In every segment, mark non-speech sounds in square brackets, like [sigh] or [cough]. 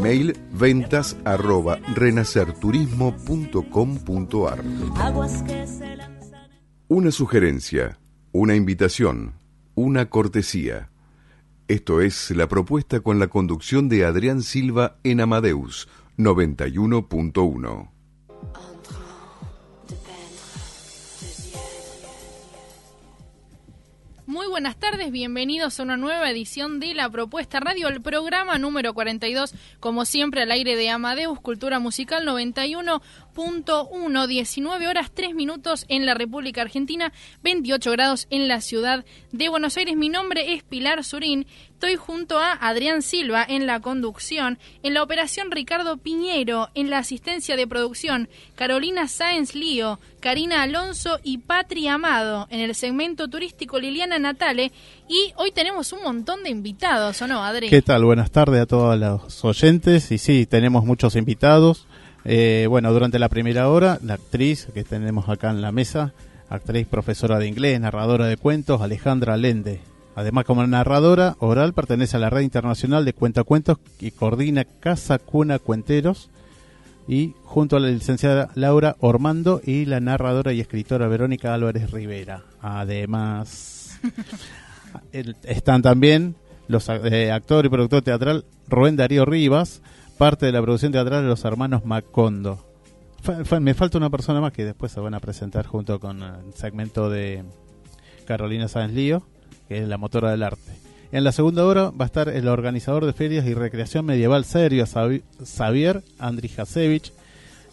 Email ventas arroba renacerturismo.com.ar Una sugerencia, una invitación, una cortesía. Esto es la propuesta con la conducción de Adrián Silva en Amadeus 91.1. buenas tardes, bienvenidos a una nueva edición de La Propuesta Radio, el programa número 42, como siempre al aire de Amadeus Cultura Musical 91.1, 19 horas 3 minutos en la República Argentina, 28 grados en la ciudad de Buenos Aires. Mi nombre es Pilar Surín Estoy junto a Adrián Silva en la conducción, en la operación Ricardo Piñero, en la asistencia de producción Carolina Sáenz Lío, Karina Alonso y Patri Amado, en el segmento turístico Liliana Natale. Y hoy tenemos un montón de invitados, ¿o no, Adri? ¿Qué tal? Buenas tardes a todos los oyentes. Y sí, tenemos muchos invitados. Eh, bueno, durante la primera hora, la actriz que tenemos acá en la mesa, actriz profesora de inglés, narradora de cuentos, Alejandra Lende. Además, como narradora oral, pertenece a la red internacional de cuentacuentos y coordina Casa Cuna Cuenteros. Y junto a la licenciada Laura Ormando y la narradora y escritora Verónica Álvarez Rivera. Además, [laughs] están también los eh, actor y productor teatral Rubén Darío Rivas, parte de la producción teatral de los hermanos Macondo. me falta una persona más que después se van a presentar junto con el segmento de Carolina Sáenz Lío que es la motora del arte. En la segunda hora va a estar el organizador de ferias y recreación medieval serio, Xavier Andrijasevich,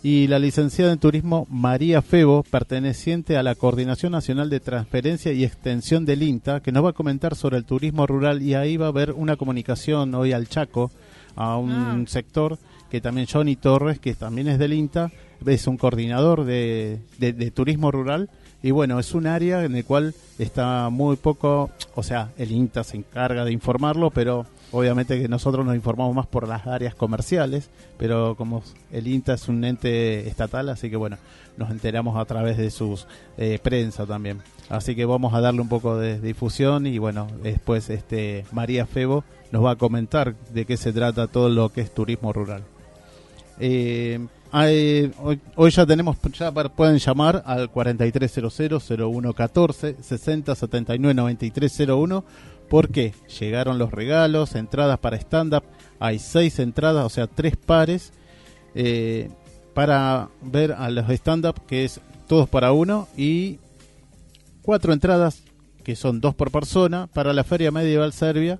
y la licenciada en turismo María Febo, perteneciente a la Coordinación Nacional de Transferencia y Extensión del INTA, que nos va a comentar sobre el turismo rural y ahí va a haber una comunicación hoy al Chaco, a un sector que también Johnny Torres, que también es del INTA, es un coordinador de turismo rural y bueno, es un área en el cual está muy poco, o sea, el INTA se encarga de informarlo, pero obviamente que nosotros nos informamos más por las áreas comerciales, pero como el INTA es un ente estatal, así que bueno, nos enteramos a través de sus eh, prensa también. Así que vamos a darle un poco de difusión y bueno, después este María Febo nos va a comentar de qué se trata todo lo que es turismo rural. Eh, hoy, ya tenemos, ya pueden llamar al 4300-0114, 6079-9301, porque llegaron los regalos, entradas para stand-up, hay seis entradas, o sea, tres pares, eh, para ver a los stand-up, que es todos para uno, y cuatro entradas, que son dos por persona, para la Feria Medieval Serbia,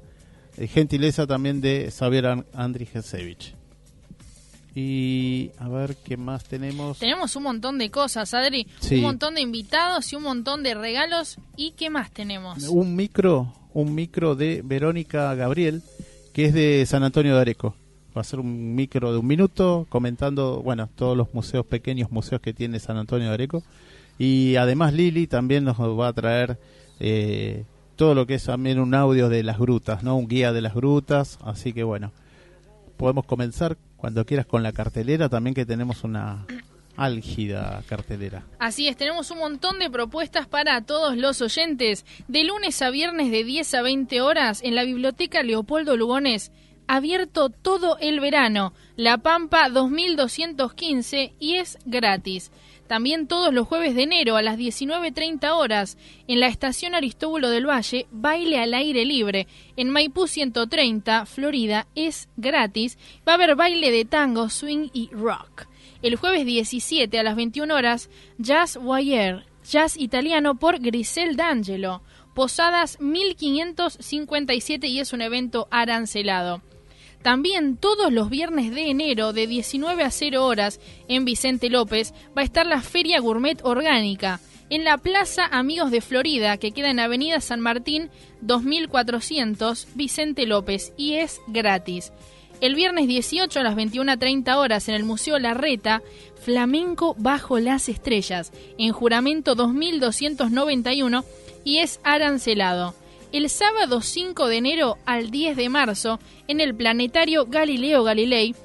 gentileza también de Xavier Andrijevich. Y a ver qué más tenemos. Tenemos un montón de cosas, Adri. Un montón de invitados y un montón de regalos. ¿Y qué más tenemos? Un micro, un micro de Verónica Gabriel, que es de San Antonio de Areco. Va a ser un micro de un minuto comentando, bueno, todos los museos, pequeños museos que tiene San Antonio de Areco. Y además Lili también nos va a traer eh, todo lo que es también un audio de las grutas, ¿no? Un guía de las grutas. Así que bueno, podemos comenzar cuando quieras con la cartelera también que tenemos una álgida cartelera. Así es, tenemos un montón de propuestas para todos los oyentes. De lunes a viernes de 10 a 20 horas en la Biblioteca Leopoldo Lugones, abierto todo el verano. La Pampa 2215 y es gratis. También todos los jueves de enero a las 19.30 horas en la estación Aristóbulo del Valle, baile al aire libre. En Maipú 130, Florida, es gratis. Va a haber baile de tango, swing y rock. El jueves 17 a las 21 horas, Jazz Wire, jazz italiano por Grisel D'Angelo. Posadas 1557 y es un evento arancelado. También todos los viernes de enero de 19 a 0 horas en Vicente López va a estar la Feria Gourmet Orgánica en la Plaza Amigos de Florida que queda en Avenida San Martín 2400 Vicente López y es gratis. El viernes 18 a las 21.30 horas en el Museo Larreta, Flamenco bajo las estrellas, en juramento 2291 y es arancelado el sábado 5 de enero al 10 de marzo en el planetario Galileo Galilei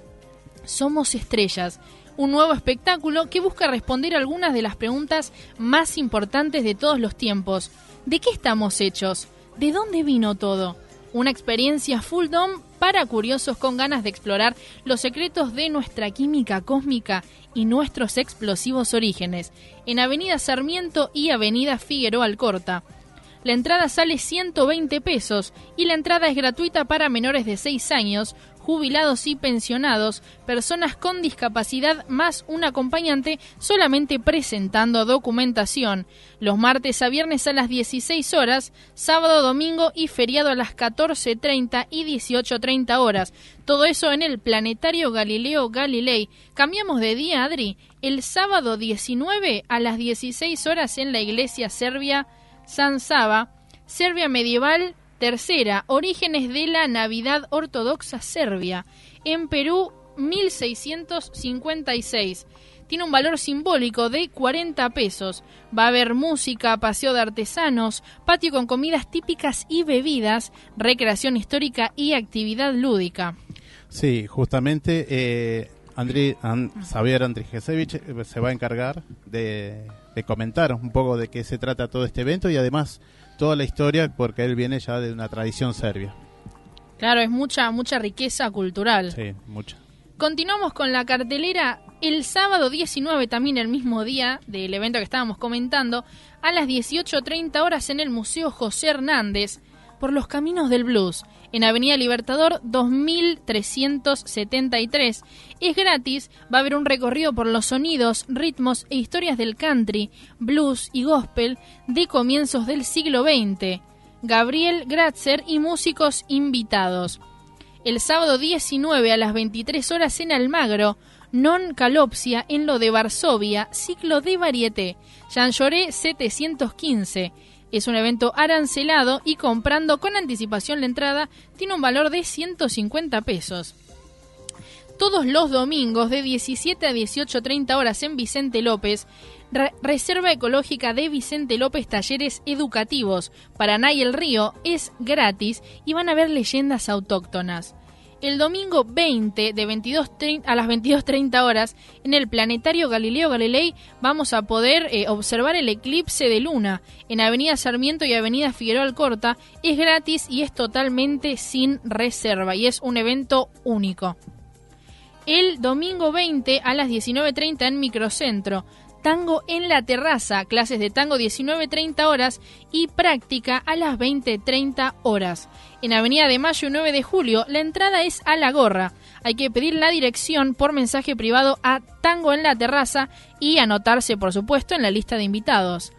Somos Estrellas, un nuevo espectáculo que busca responder algunas de las preguntas más importantes de todos los tiempos. ¿De qué estamos hechos? ¿De dónde vino todo? Una experiencia full dome para curiosos con ganas de explorar los secretos de nuestra química cósmica y nuestros explosivos orígenes, en Avenida Sarmiento y Avenida Figueroa Alcorta. La entrada sale 120 pesos y la entrada es gratuita para menores de 6 años, jubilados y pensionados, personas con discapacidad más un acompañante solamente presentando documentación. Los martes a viernes a las 16 horas, sábado, domingo y feriado a las 14.30 y 18.30 horas. Todo eso en el Planetario Galileo Galilei. Cambiamos de día, Adri. El sábado 19 a las 16 horas en la iglesia serbia San Saba, Serbia medieval tercera, orígenes de la Navidad ortodoxa serbia, en Perú 1656. Tiene un valor simbólico de 40 pesos. Va a haber música, paseo de artesanos, patio con comidas típicas y bebidas, recreación histórica y actividad lúdica. Sí, justamente eh, Xavier Andrijevich eh, se va a encargar de de comentar un poco de qué se trata todo este evento y además toda la historia porque él viene ya de una tradición serbia. Claro, es mucha mucha riqueza cultural. Sí, mucha. Continuamos con la cartelera el sábado 19, también el mismo día del evento que estábamos comentando, a las 18.30 horas en el Museo José Hernández, por los caminos del blues en Avenida Libertador 2373. Es gratis, va a haber un recorrido por los sonidos, ritmos e historias del country, blues y gospel de comienzos del siglo XX. Gabriel Gratzer y músicos invitados. El sábado 19 a las 23 horas en Almagro, Non Calopsia en lo de Varsovia, ciclo de varieté. Jean Lloré 715. Es un evento arancelado y comprando con anticipación la entrada tiene un valor de 150 pesos. Todos los domingos de 17 a 18.30 horas en Vicente López, Reserva Ecológica de Vicente López Talleres Educativos, Paraná y el Río es gratis y van a ver leyendas autóctonas el domingo 20 de 22 a las 22.30 horas en el Planetario Galileo Galilei vamos a poder eh, observar el eclipse de luna en Avenida Sarmiento y Avenida Figueroa Alcorta. Es gratis y es totalmente sin reserva y es un evento único. El domingo 20 a las 19.30 en Microcentro Tango en la Terraza, clases de tango 19.30 horas y práctica a las 20.30 horas. En Avenida de Mayo 9 de Julio, la entrada es a la gorra. Hay que pedir la dirección por mensaje privado a Tango en la Terraza y anotarse, por supuesto, en la lista de invitados.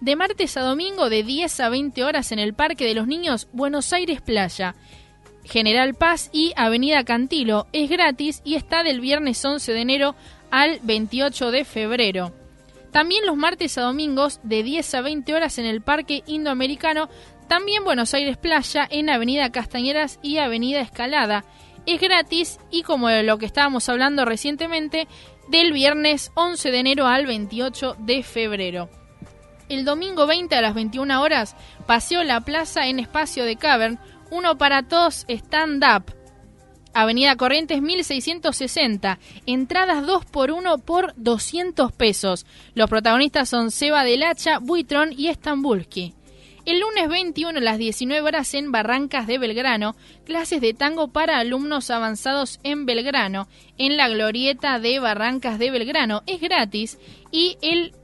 De martes a domingo de 10 a 20 horas en el Parque de los Niños Buenos Aires Playa. General Paz y Avenida Cantilo. Es gratis y está del viernes 11 de enero al 28 de febrero. También los martes a domingos de 10 a 20 horas en el Parque Indoamericano, también Buenos Aires Playa en Avenida Castañeras y Avenida Escalada. Es gratis y como lo que estábamos hablando recientemente, del viernes 11 de enero al 28 de febrero. El domingo 20 a las 21 horas, Paseo La Plaza en espacio de Cavern, uno para todos stand-up Avenida Corrientes 1660. Entradas 2 por 1 por 200 pesos. Los protagonistas son Seba del Hacha, Buitrón y Estambulski. El lunes 21 a las 19 horas en Barrancas de Belgrano, clases de tango para alumnos avanzados en Belgrano, en la glorieta de Barrancas de Belgrano. Es gratis y el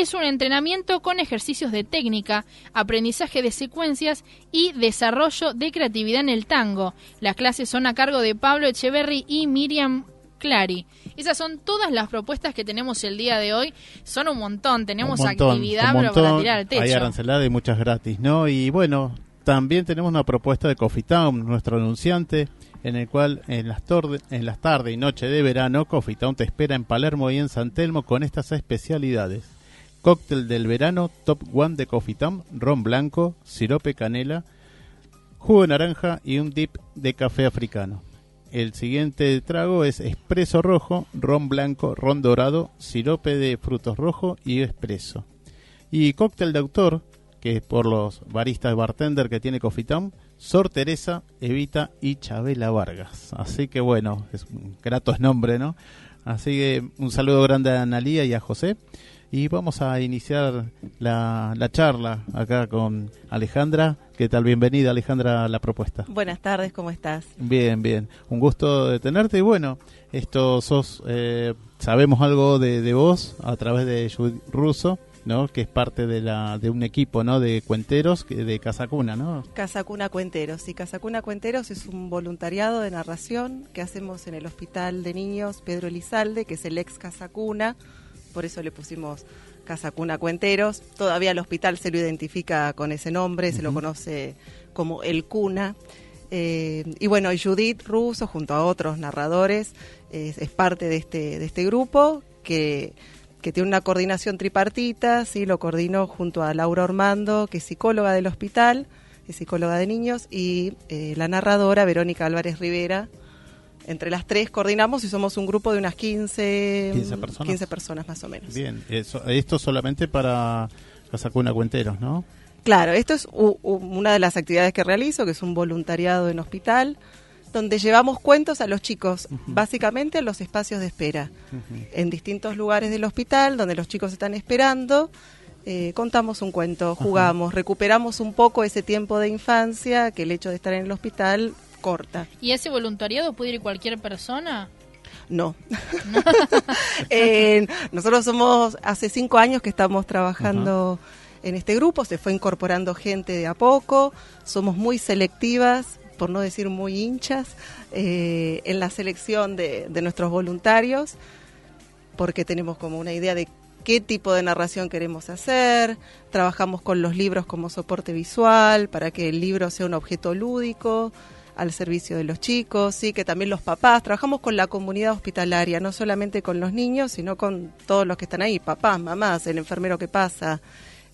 es un entrenamiento con ejercicios de técnica, aprendizaje de secuencias y desarrollo de creatividad en el tango. Las clases son a cargo de Pablo Echeverry y Miriam Clary. Esas son todas las propuestas que tenemos el día de hoy. Son un montón, tenemos actividad para tirar al techo. Hay arancelada y muchas gratis, ¿no? Y bueno, también tenemos una propuesta de Coffee Town, nuestro anunciante, en el cual en las, en las tardes y noche de verano Coffee Town te espera en Palermo y en San Telmo con estas especialidades. Cóctel del verano, top one de Coffee Town, ron blanco, sirope canela, jugo naranja y un dip de café africano. El siguiente trago es espresso rojo, ron blanco, ron dorado, sirope de frutos rojos y espresso. Y cóctel de autor, que es por los baristas bartender que tiene Coffee Town, Sor Teresa, Evita y Chabela Vargas. Así que bueno, es un grato nombre, ¿no? Así que un saludo grande a Analía y a José. Y vamos a iniciar la, la, charla acá con Alejandra. ¿Qué tal? Bienvenida Alejandra a la propuesta. Buenas tardes, ¿cómo estás? Bien, bien. Un gusto de tenerte. Y bueno, esto sos, eh, sabemos algo de, de, vos a través de Judith Russo. ¿no? que es parte de, la, de un equipo ¿no? de cuenteros de Casacuna, ¿no? Casacuna Cuenteros, sí, Casacuna Cuenteros es un voluntariado de narración que hacemos en el Hospital de Niños Pedro Elizalde, que es el ex Casacuna, por eso le pusimos Casa Cuna Cuenteros. Todavía el hospital se lo identifica con ese nombre, se lo conoce como el Cuna. Eh, y bueno, Judith Russo, junto a otros narradores, es, parte de este, de este grupo que, tiene una coordinación tripartita, ¿sí? lo coordinó junto a Laura Ormando, que es psicóloga del hospital, es psicóloga de niños, y eh, la narradora Verónica Álvarez Rivera, entre las tres coordinamos y somos un grupo de unas 15, 15 personas, más o menos. Bien, eso, esto solamente para Casacuna Cuenteros, ¿no? Claro, esto es una de las actividades que realizo, que es un voluntariado en hospital, donde llevamos cuentos a los chicos, básicamente en los espacios de espera, en distintos lugares del hospital, donde los chicos están esperando. Eh, contamos un cuento, jugamos, recuperamos un poco ese tiempo de infancia que el hecho de estar en el hospital corta. ¿Y ese voluntariado puede ir cualquier persona? No. [laughs] Eh, nosotros somos, hace cinco años que estamos trabajando en este grupo, se fue incorporando gente de a poco, somos muy selectivas, por no decir muy hinchas, eh, en la selección de, de nuestros voluntarios, porque tenemos como una idea de qué tipo de narración queremos hacer, trabajamos con los libros como soporte visual, para que el libro sea un objeto lúdico, al servicio de los chicos, sí, que también los papás, trabajamos con la comunidad hospitalaria, no solamente con los niños, sino con todos los que están ahí, papás, mamás, el enfermero que pasa,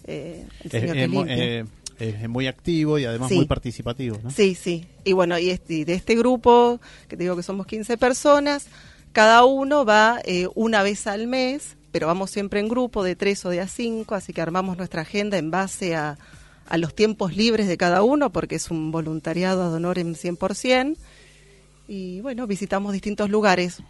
eh, el señor es, que es muy activo y además muy participativo, ¿no? Sí, sí. Y bueno, y, este, de este grupo, que te digo que somos 15 personas, cada uno va eh, una vez al mes, pero vamos siempre en grupo de tres o de a cinco, así que armamos nuestra agenda en base a a los tiempos libres de cada uno, porque es un voluntariado de honor en 100%. Y bueno, visitamos distintos lugares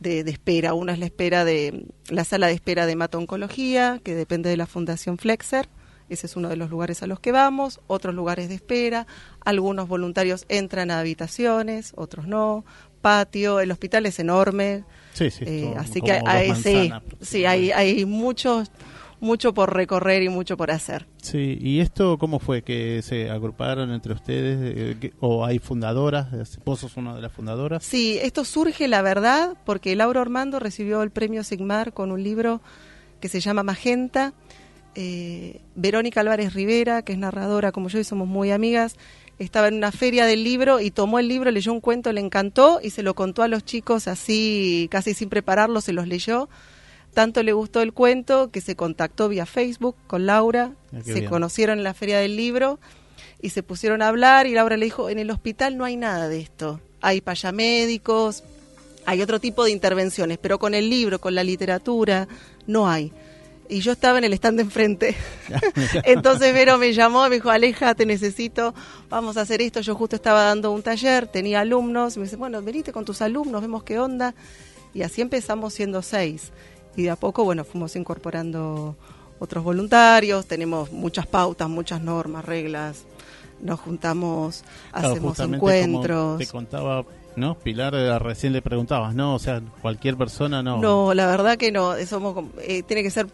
de, espera. Una es la espera de la sala de espera de Oncología, que depende de la Fundación Flexer. Ese es uno de los lugares a los que vamos. Otros lugares de espera. Algunos voluntarios entran a habitaciones, otros no. Patio. El hospital es enorme. Sí, sí. Eh, así que hay, sí, sí, hay, hay muchos mucho por recorrer y mucho por hacer. Sí, ¿y esto cómo fue? ¿Que se agruparon entre ustedes? Eh, ¿O hay fundadoras? ¿Vos sos una de las fundadoras? Sí, esto surge, la verdad, porque Laura Armando recibió el premio Sigmar con un libro que se llama Magenta. Eh, Verónica Álvarez Rivera, que es narradora como yo y somos muy amigas, estaba en una feria del libro y tomó el libro, leyó un cuento, le encantó y se lo contó a los chicos así, casi sin prepararlo, se los leyó tanto le gustó el cuento que se contactó vía Facebook con Laura, ah, se conocieron en la feria del libro y se pusieron a hablar y Laura le dijo, en el hospital no hay nada de esto, hay payamédicos, hay otro tipo de intervenciones, pero con el libro, con la literatura, no hay. y yo estaba en el stand de enfrente. [laughs] Entonces Vero me llamó, me dijo, Aleja, te necesito, vamos a hacer esto. Yo justo estaba dando un taller, tenía alumnos, me dice, bueno, venite con tus alumnos, vemos qué onda. Y así empezamos siendo seis. Y de a poco, bueno, fuimos incorporando otros voluntarios, tenemos muchas pautas, muchas normas, reglas. Nos juntamos, hacemos encuentros. te contaba ¿no? Pilar, eh, recién le preguntabas, ¿no? O sea, cualquier persona no. No, la verdad que no. Somos, eh, tiene que ser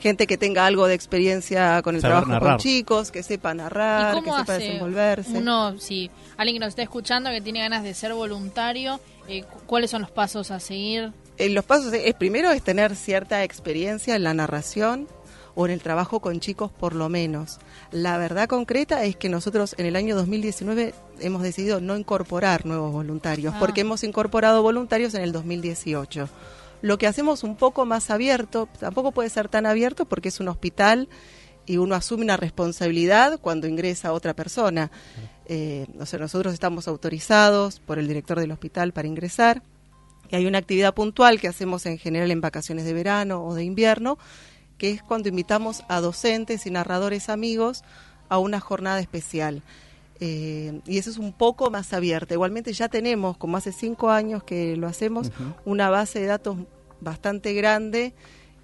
gente que tenga algo de experiencia con el trabajo con chicos, que sepa narrar, que sepa desenvolverse. Uno, si alguien que nos está escuchando que tiene ganas de ser voluntario, eh, ¿cuáles son los pasos a seguir? Los pasos, es, primero es tener cierta experiencia en la narración, o en el trabajo con chicos por lo menos. La verdad concreta es que nosotros en el año 2019 hemos decidido no incorporar nuevos voluntarios, ah. porque hemos incorporado voluntarios en el 2018. Lo que hacemos un poco más abierto, tampoco puede ser tan abierto porque es un hospital y uno asume una responsabilidad cuando ingresa otra persona. Eh, nosotros estamos autorizados por el director del hospital para ingresar y hay una actividad puntual que hacemos en general en vacaciones de verano o de invierno que es cuando invitamos a docentes y narradores amigos a una jornada especial. Eh, y eso es un poco más abierto. Igualmente ya tenemos, como hace cinco años que lo hacemos, una base de datos bastante grande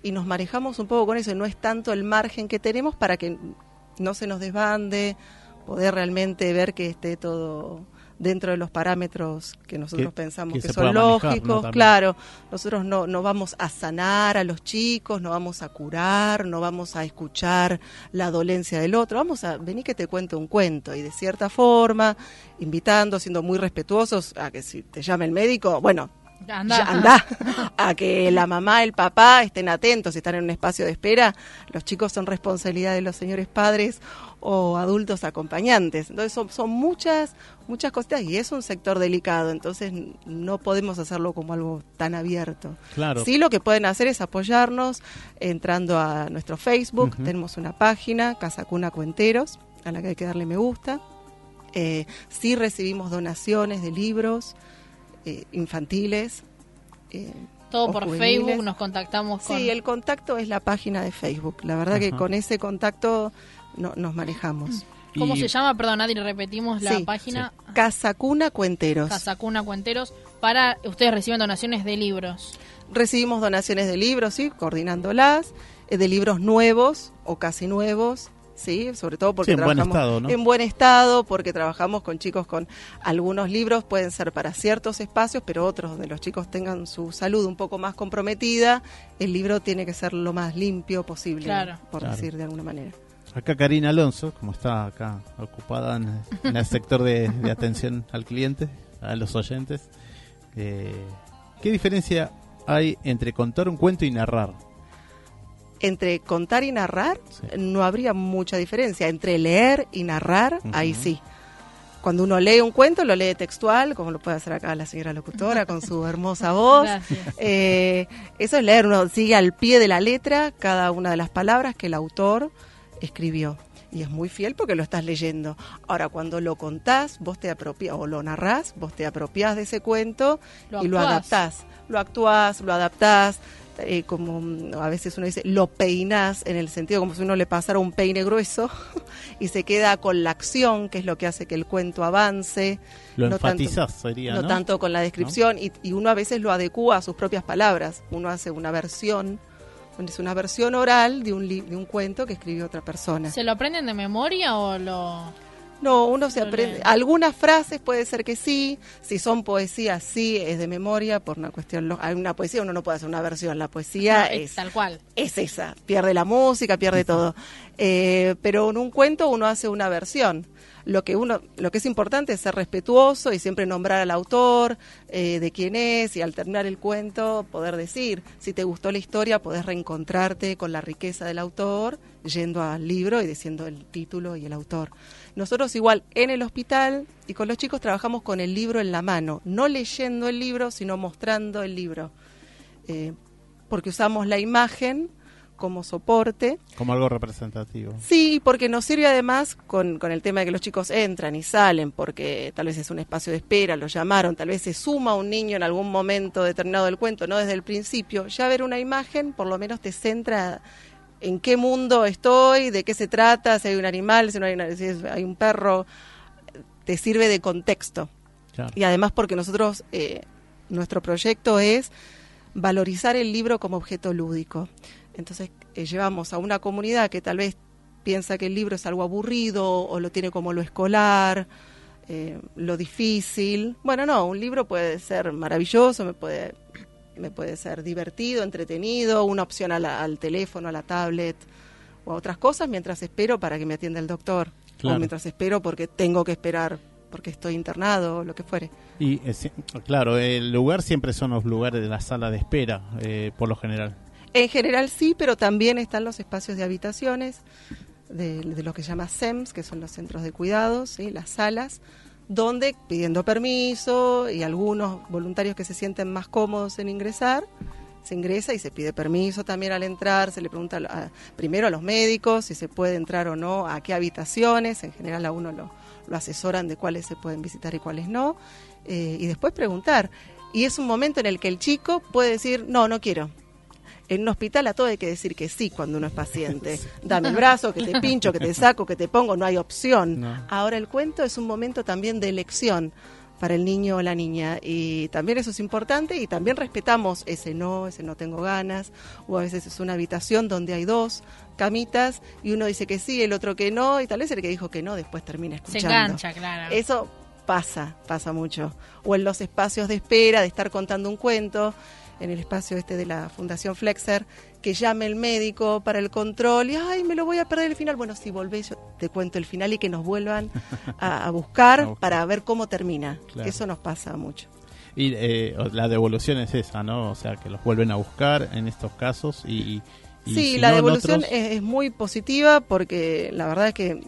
y nos manejamos un poco con eso. No es tanto el margen que tenemos para que no se nos desbande, poder realmente ver que esté todo dentro de los parámetros que nosotros pensamos que, son lógicos. Claro, nosotros no, no vamos a sanar a los chicos, no vamos a curar, no vamos a escuchar la dolencia del otro, vamos a venir que te cuente un cuento. Y de cierta forma, invitando, siendo muy respetuosos a que si te llama el médico, bueno, Anda. a que la mamá, el papá estén atentos, si están en un espacio de espera, los chicos son responsabilidad de los señores padres o adultos acompañantes. Entonces son, son muchas, muchas cosas y es un sector delicado, entonces no podemos hacerlo como algo tan abierto. Claro. Sí, lo que pueden hacer es apoyarnos entrando a nuestro Facebook, tenemos una página, Casa Cuna Cuenteros, a la que hay que darle me gusta. Eh, sí recibimos donaciones de libros eh, infantiles. Eh, todo por Facebook, nos contactamos con... Sí, el contacto es la página de Facebook. La verdad que con ese contacto no, nos manejamos. ¿Cómo se llama? Perdón, Adri, repetimos la página. Casacuna Cuenteros. Casacuna Cuenteros. Para, ustedes reciben donaciones de libros. Recibimos donaciones de libros, sí, coordinándolas, eh, de libros nuevos o casi nuevos, sí, sobre todo porque en trabajamos buen estado, ¿no? en buen estado, porque trabajamos con chicos con algunos libros pueden ser para ciertos espacios, pero otros donde los chicos tengan su salud un poco más comprometida, el libro tiene que ser lo más limpio posible, por decir de alguna manera. Acá Karina Alonso, como está acá ocupada en, el sector de, atención al cliente, a los oyentes, eh, ¿qué diferencia hay entre contar un cuento y narrar? Entre contar y narrar no habría mucha diferencia. Entre leer y narrar, ahí sí. Cuando uno lee un cuento, lo lee textual, como lo puede hacer acá la señora locutora con su hermosa voz. Eh, eso es leer, uno sigue al pie de la letra cada una de las palabras que el autor escribió. Y es muy fiel porque lo estás leyendo. Ahora, cuando lo contás, vos te apropias, o lo narrás, vos te apropiás de ese cuento y lo adaptás. Lo actuás, lo adaptás, eh, como mm, a veces uno dice, lo peinas en el sentido como si uno le pasara un peine grueso [laughs] y se queda con la acción, que es lo que hace que el cuento avance. Lo no enfatizas, sería. No, tanto con la descripción, y, y, uno a veces lo adecua a sus propias palabras. Uno hace una versión, es una versión oral de un, de un cuento que escribió otra persona. ¿Se lo aprenden de memoria o lo.? No, uno se aprende. Algunas frases puede ser que sí, si son poesías, sí, es de memoria, por una cuestión. Hay una poesía, uno no puede hacer una versión. La poesía es, Tal cual. Es esa. Pierde la música, pierde todo. [laughs] Eh, pero en un cuento uno hace una versión. Lo que, uno, lo que es importante es ser respetuoso y siempre nombrar al autor, eh, de quién es, y al terminar el cuento poder decir, si te gustó la historia, podés reencontrarte con la riqueza del autor, yendo al libro y diciendo el título y el autor. Nosotros igual en el hospital y con los chicos trabajamos con el libro en la mano, no leyendo el libro, sino mostrando el libro, eh, porque usamos la imagen como soporte. Como algo representativo. Sí, porque nos sirve además con, con, el tema de que los chicos entran y salen, porque tal vez es un espacio de espera, lo llamaron, tal vez se suma un niño en algún momento determinado del cuento, no desde el principio. Ya ver una imagen por lo menos te centra en qué mundo estoy, de qué se trata, si hay un animal, si no hay, una- si es- hay un perro, te sirve de contexto. Claro. Y además porque nosotros, eh, nuestro proyecto es valorizar el libro como objeto lúdico. Entonces eh, llevamos a una comunidad que tal vez piensa que el libro es algo aburrido o lo tiene como lo escolar, eh, lo difícil. Bueno, no, un libro puede ser maravilloso, me puede, me puede ser divertido, entretenido, una opción a la- al teléfono, a la tablet o a otras cosas mientras espero para que me atienda el doctor. Claro. O mientras espero porque tengo que esperar porque estoy internado o lo que fuere. Y eh, claro, el lugar siempre son los lugares de la sala de espera, eh, por lo general. En general sí, pero también están los espacios de habitaciones, de, de lo que se llama SEMS, que son los centros de cuidados, ¿sí? las salas, donde pidiendo permiso y algunos voluntarios que se sienten más cómodos en ingresar, se ingresa y se pide permiso también al entrar, se le pregunta primero a los médicos si se puede entrar o no, a qué habitaciones, en general a uno lo, lo asesoran de cuáles se pueden visitar y cuáles no, eh, y después preguntar. Y es un momento en el que el chico puede decir, no, no quiero, en un hospital a todo hay que decir que sí cuando uno es paciente. [laughs] Dame el brazo, que te pincho, que te saco, que te pongo, no hay opción. No. Ahora el cuento es un momento también de elección para el niño o la niña y también eso es importante y también respetamos ese no, ese no tengo ganas o a veces es una habitación donde hay dos camitas y uno dice que sí, el otro que no y tal vez el que dijo que no después termina Se escuchando. engancha, claro. Eso pasa, pasa mucho. O en los espacios de espera, de estar contando un cuento, en el espacio este de la Fundación Flexer, que llame el médico para el control y, ay, me lo voy a perder el final. Bueno, si volvés, yo te cuento el final y que nos vuelvan [laughs] a, a buscar A buscar. para ver cómo termina. Claro. Eso nos pasa mucho. Y eh, la devolución es esa, ¿no? O sea, que los vuelven a buscar en estos casos y... y Sí, si la no, devolución otros- es, es muy positiva porque la verdad es que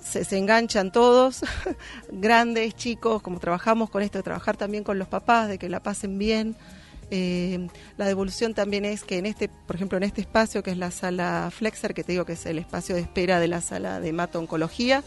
se, se enganchan todos, [laughs] grandes, chicos, como trabajamos con esto, de trabajar también con los papás, de que la pasen bien. Eh, la devolución también es que en este, por ejemplo, en este espacio que es la sala Flexer, que te digo que es el espacio de espera de la sala de hemato-oncología,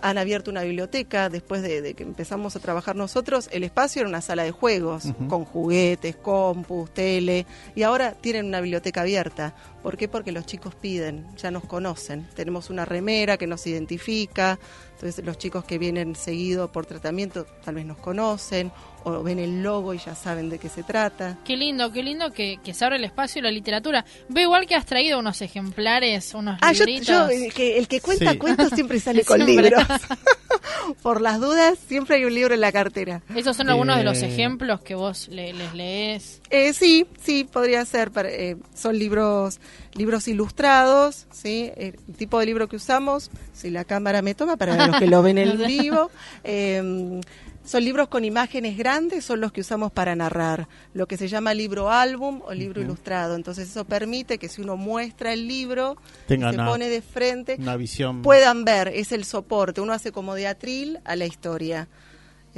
han abierto una biblioteca después de, de que empezamos a trabajar nosotros. El espacio era una sala de juegos, con juguetes, compus, tele, y ahora tienen una biblioteca abierta. ¿Por qué? Porque los chicos piden, ya nos conocen. Tenemos una remera que nos identifica, entonces los chicos que vienen seguido por tratamiento tal vez nos conocen, o ven el logo y ya saben de qué se trata. Qué lindo, qué lindo que, que se abre el espacio y la literatura. Veo igual que has traído unos ejemplares, unos Ah, yo, libritos. yo, el, que, el que cuenta Sí. cuentos siempre sale [laughs] con Siempre. libros. [laughs] por las dudas, siempre hay un libro en la cartera. Esos son algunos de los Eh, ejemplos que vos le- les lees. Eh, sí, sí, podría ser. para- eh, son libros, libros ilustrados, sí. El tipo de libro que usamos, si la cámara me toma para los que lo ven en [laughs] vivo. eh, son libros con imágenes grandes, son los que usamos para narrar, lo que se llama libro álbum o libro ilustrado. Entonces eso permite que si uno muestra el libro, y Tenga se una- pone de frente, Una visión... puedan ver, es el soporte, uno hace como de atril a la historia.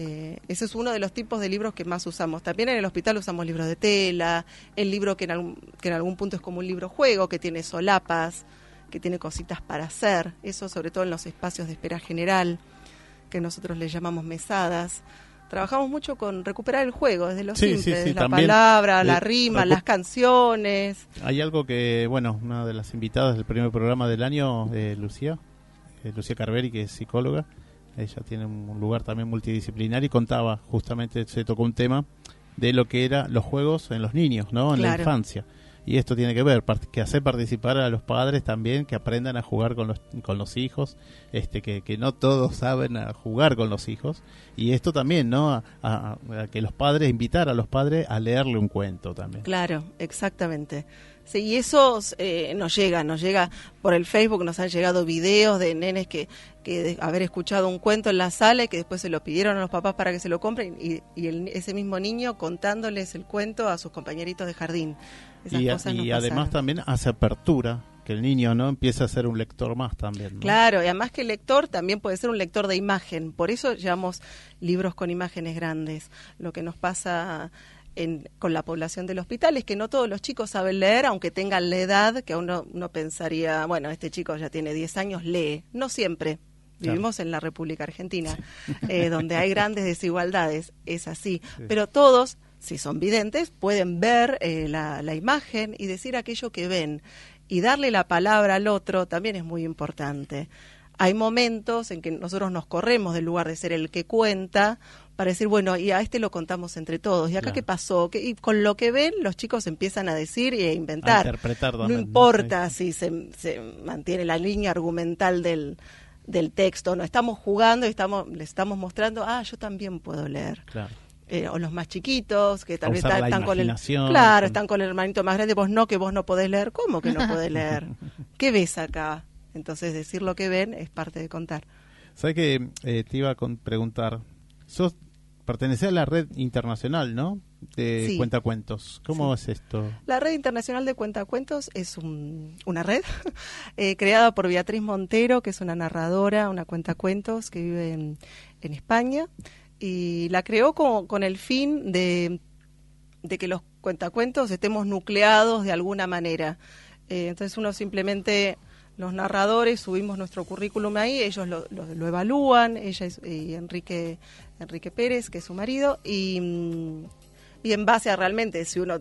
Eh, ese es uno de los tipos de libros que más usamos. También en el hospital usamos libros de tela, el libro que en algún, que en algún punto es como un libro juego, que tiene solapas, que tiene cositas para hacer, eso sobre todo en los espacios de espera general, que nosotros le llamamos mesadas. Trabajamos mucho con recuperar el juego, desde lo Sí, sí, simple, sí, desde la palabra, eh, la rima, recu- las canciones. Hay algo que, bueno, una de las invitadas del primer programa del año, eh, Lucía, eh, Lucía Carveri, que es psicóloga, ella tiene un lugar también multidisciplinar y contaba, justamente se tocó un tema de lo que eran los juegos en los niños, ¿no? En la infancia. Y esto tiene que ver, que hacer participar a los padres también, que aprendan a jugar con los, con los hijos, este que, que no todos saben a jugar con los hijos. Y esto también, ¿no? A, a- a que los padres, invitar a los padres a leerle un cuento también. Claro, exactamente. Sí, y eso eh, nos llega, nos llega por el Facebook, nos han llegado videos de nenes que, que de haber escuchado un cuento en la sala y que después se lo pidieron a los papás para que se lo compren y, y el- ese mismo niño contándoles el cuento a sus compañeritos de jardín. Esas y, cosas y además pasaron. también hace apertura, que el niño no empieza a ser un lector más también. ¿no? Claro, y además que el lector también puede ser un lector de imagen, por eso llevamos libros con imágenes grandes. Lo que nos pasa en- con la población del hospital es que no todos los chicos saben leer, aunque tengan la edad, que uno, uno pensaría, bueno, este chico ya tiene 10 años, lee. No siempre. Claro. Vivimos en la República Argentina, eh, donde hay grandes desigualdades, es así. Pero todos, si son videntes, pueden ver eh, la, la imagen y decir aquello que ven. y darle la palabra al otro también es muy importante. Hay momentos en que nosotros nos corremos del lugar de ser el que cuenta para decir, bueno, y a este lo contamos entre todos. ¿Y acá qué pasó? Y con lo que ven, los chicos empiezan a decir y a inventar. interpretar no importa si se, se, mantiene la línea argumental del, del texto, no estamos jugando y estamos, le estamos mostrando, ah, yo también puedo leer. Claro. Eh, o los más chiquitos que tal vez están, con el claro están con el hermanito más grande vos no que vos no podés leer cómo que no podés [laughs] leer qué ves acá entonces decir lo que ven es parte de contar sabes que eh, te iba a preguntar sos pertenece a la red internacional, ¿no? De cuentacuentos. ¿Cómo es esto? La red internacional de cuentacuentos es una red [laughs] eh, creada por Beatriz Montero, que es una narradora, una cuentacuentos que vive en, España, y la creó con, el fin de, que los cuentacuentos estemos nucleados de alguna manera. Eh, entonces uno simplemente los narradores subimos nuestro currículum ahí, ellos lo, evalúan, ella y Enrique Enrique Pérez, que es su marido, y, mm, y en base a realmente si uno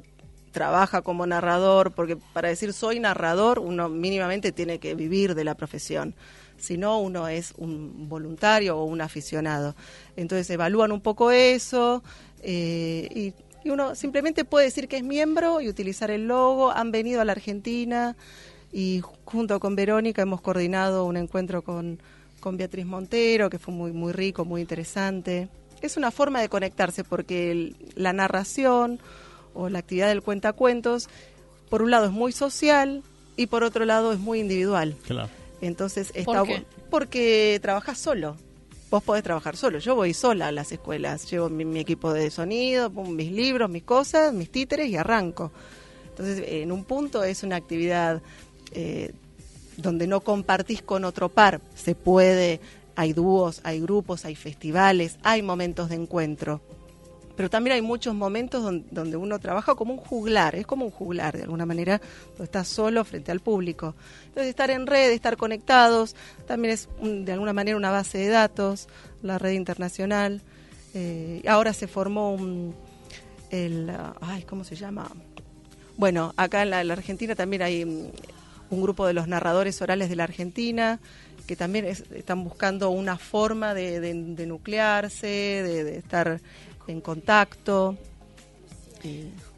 trabaja como narrador, porque para decir soy narrador, uno mínimamente tiene que vivir de la profesión. Si no, uno es un voluntario o un aficionado. Entonces evalúan un poco eso eh, y, y, uno simplemente puede decir que es miembro y utilizar el logo. Han venido a la Argentina y junto con Verónica hemos coordinado un encuentro con con Beatriz Montero, que fue muy, muy rico, muy interesante. Es una forma de conectarse porque la narración o la actividad del cuentacuentos, por un lado es muy social y por otro lado es muy individual. Claro. Entonces, está porque trabajas solo. Vos podés trabajar solo. Yo voy sola a las escuelas. Llevo mi, equipo de sonido, mis libros, mis cosas, mis títeres y arranco. Entonces, en un punto es una actividad eh, donde no compartís con otro par, se puede, hay dúos, hay grupos, hay festivales, hay momentos de encuentro. Pero también hay muchos momentos donde, uno trabaja como un juglar, es como un juglar de alguna manera, donde estás solo frente al público. Entonces estar en red, estar conectados, también es de alguna manera una base de datos, la red internacional. Eh, ahora se formó un, el, ay, ¿cómo se llama? Bueno, acá en la Argentina también hay un grupo de los narradores orales de la Argentina, que también están buscando una forma de, nuclearse, de, estar en contacto.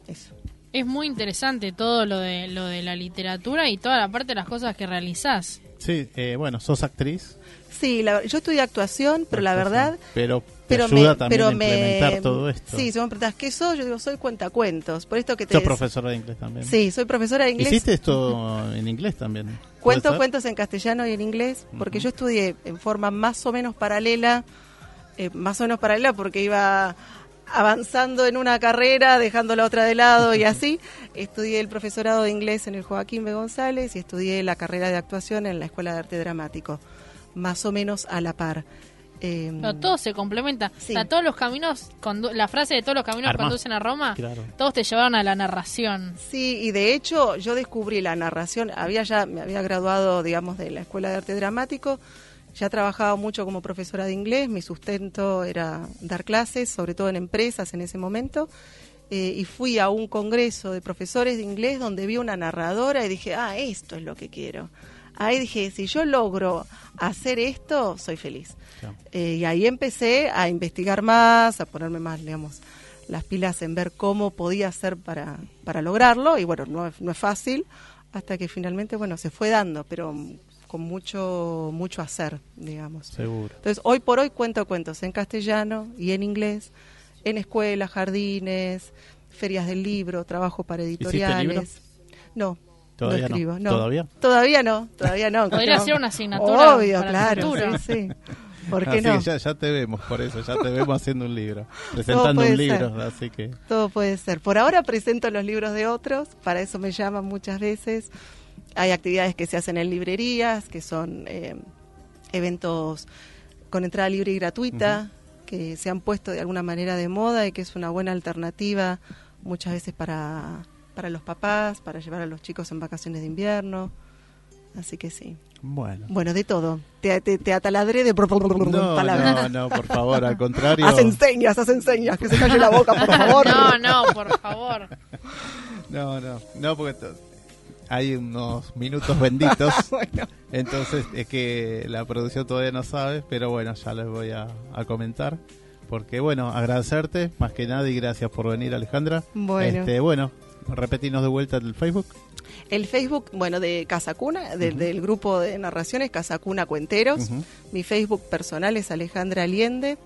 eso. Es muy interesante todo lo de, lo de la literatura y toda la parte de las cosas que realizás. Sí, eh, bueno, sos actriz. Sí, yo estudié actuación, pero la verdad... Pero pero ayuda me, pero implementar todo esto. Sí, si me preguntas qué soy, yo digo, soy cuentacuentos. Por esto que te Soy profesora de inglés también. Sí, soy profesora de inglés. ¿Hiciste esto en inglés también? Cuento cuentos en castellano y en inglés, porque yo estudié en forma más o menos paralela, eh, más o menos paralela porque iba avanzando en una carrera, dejando la otra de lado y así. [laughs] Estudié el profesorado de inglés en el Joaquín B. González y estudié la carrera de actuación en la Escuela de Arte Dramático, más o menos a la par. Eh, todo se complementa. todos los caminos, la frase de todos los caminos conducen a Roma, todos te llevaron a la narración. Sí, y de hecho yo descubrí la narración, había ya, me había graduado, digamos, de la Escuela de Arte Dramático, ya trabajaba mucho como profesora de inglés, mi sustento era dar clases, sobre todo en empresas en ese momento. Eh, y fui a un congreso de profesores de inglés donde vi una narradora y dije, ah, esto es lo que quiero ahí dije, si yo logro hacer esto, soy feliz. Eh, y ahí empecé a investigar más, a ponerme más, digamos, las pilas en ver cómo podía hacer para, para lograrlo. Y bueno, no, no es fácil, hasta que finalmente, bueno, se fue dando, pero con mucho, mucho hacer, digamos. Seguro. Entonces, hoy por hoy cuento cuentos en castellano y en inglés, en escuelas, jardines, ferias del libro, trabajo para editoriales. No, Todavía no escribo, no. ¿Todavía? Todavía no, todavía no. [laughs] Podría ser una asignatura. Obvio, claro, sí, sí. ¿Por qué no? Ya, ya, te vemos, por eso, ya te [laughs] vemos haciendo un libro, presentando un libro, así que... Todo puede ser. Por ahora presento los libros de otros, para eso me llaman muchas veces. Hay actividades que se hacen en librerías, que son eh, eventos con entrada libre y gratuita, que se han puesto de alguna manera de moda y que es una buena alternativa muchas veces para para los papás, para llevar a los chicos en vacaciones de invierno. Así que sí. Bueno. Bueno, de todo. Te, te, ataladré de no, palabras. No, no, por favor, al contrario. haz enseñas, haz enseñas, que se calle la boca, por favor. no, no, por favor. [laughs] no, no, no, porque hay unos minutos benditos. [laughs] Bueno, Entonces es que la producción todavía no sabe, pero bueno, ya les voy a, a comentar. Porque bueno, agradecerte más que nada y gracias por venir Alejandra. Bueno. Este, bueno, repetimos de vuelta el Facebook. el Facebook, bueno, de Casa Cuna, del- del grupo de narraciones Casa Cuna Cuenteros. Mi Facebook personal es Alejandra Aliende,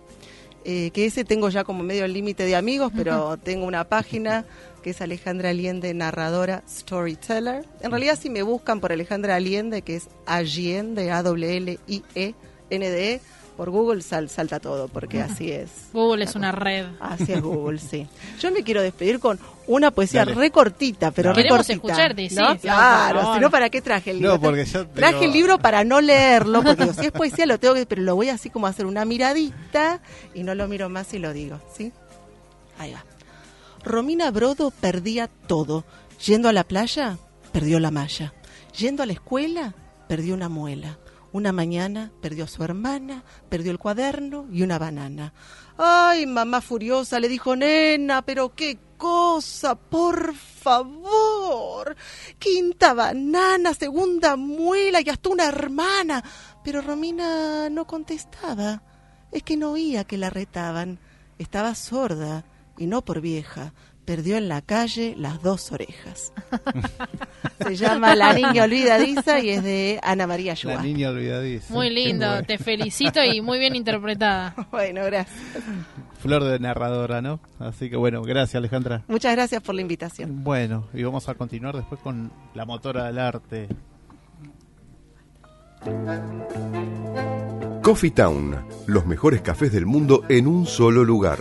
eh, que ese tengo ya como medio límite de amigos, pero tengo una página que es Alejandra Aliende, narradora, storyteller. En realidad si me buscan por Alejandra Aliende, que es Allende, A-W-L-I-E-N-D-E, por Google sal- salta todo, porque así es. Google es una red. Así es Google, sí. [laughs] Yo me quiero despedir con una poesía Dale. recortita, pero Queremos recortita. escucharte, sí, Claro, si no, ¿para qué traje el libro? No, porque yo Traje tengo- el libro para no leerlo, porque digo, si es poesía lo tengo que, pero lo voy así como a hacer una miradita y no lo miro más y lo digo, ¿sí? Ahí va. Romina Brodo perdía todo. Yendo a la playa, perdió la malla. Yendo a la escuela, perdió una muela. Una mañana perdió a su hermana, perdió el cuaderno y una banana. Ay, mamá furiosa le dijo, nena, pero qué cosa, por favor. Quinta banana, segunda muela y hasta una hermana. Pero Romina no contestaba. Es que no oía que la retaban. Estaba sorda y no por vieja. Perdió en la calle las dos orejas. [laughs] Se llama La Niña Olvidadiza y es de Ana María La Ayuá. niña olvidadiza. Muy lindo, te felicito y muy bien interpretada. [laughs] Bueno, gracias. Flor de narradora, ¿no? Así que bueno, gracias Alejandra. Muchas gracias por la invitación. Bueno, y vamos a continuar después con la motora del arte. Coffee Town, los mejores cafés del mundo en un solo lugar.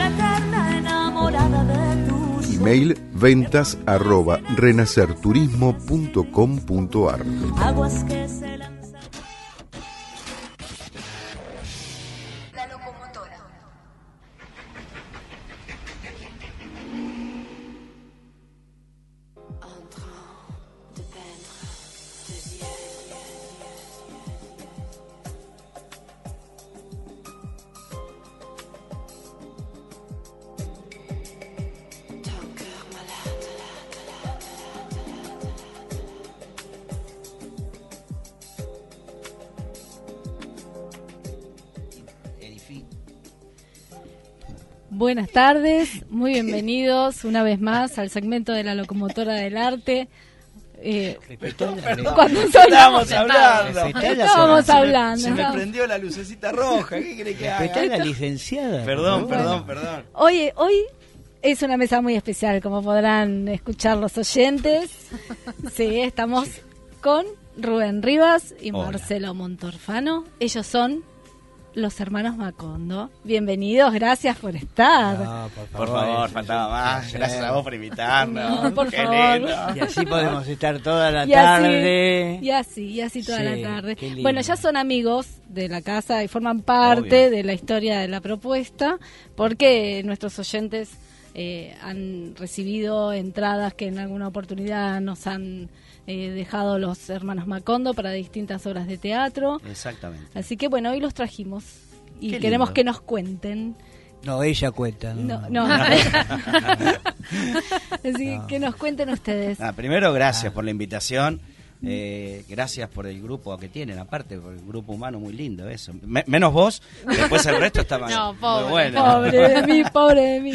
Email ventas arroba renacerturismo.com.ar Buenas tardes, muy bienvenidos una vez más al segmento de la locomotora del arte. Eh, cuando Estábamos hablando. Estábamos Se me- hablando. Se me prendió la lucecita roja. ¿Qué quiere que haga? la licenciada. Perdón, perdón, perdón. Hoy, hoy es una mesa muy especial, como podrán escuchar los oyentes. Sí, estamos con Rubén Rivas y Hola. Marcelo Montorfano. Ellos son los hermanos Macondo. Bienvenidos, gracias por estar. No, por Por favor, es- faltaba más. Gracias a vos por invitarnos. No, por Qué favor. lindo. Y así podemos estar toda la Y así, tarde. y así, y así toda Sí, la tarde. Bueno, ya son amigos de la casa y forman parte Obvio. de la historia de la propuesta, porque nuestros oyentes eh, han recibido entradas que en alguna oportunidad nos han eh, dejado los hermanos Macondo para distintas obras de teatro. Exactamente. Así que bueno, hoy los trajimos y Qué queremos lindo. que nos cuenten. No, ella cuenta. No, no. [laughs] [laughs] Así que que nos cuenten ustedes. Ah, primero, gracias por la invitación. Eh, gracias por el grupo que tienen, aparte, por el grupo humano muy lindo eso. Me- menos vos, después el resto está mal. [laughs] No, muy pobre, bueno. Pobre de mí, pobre de mí.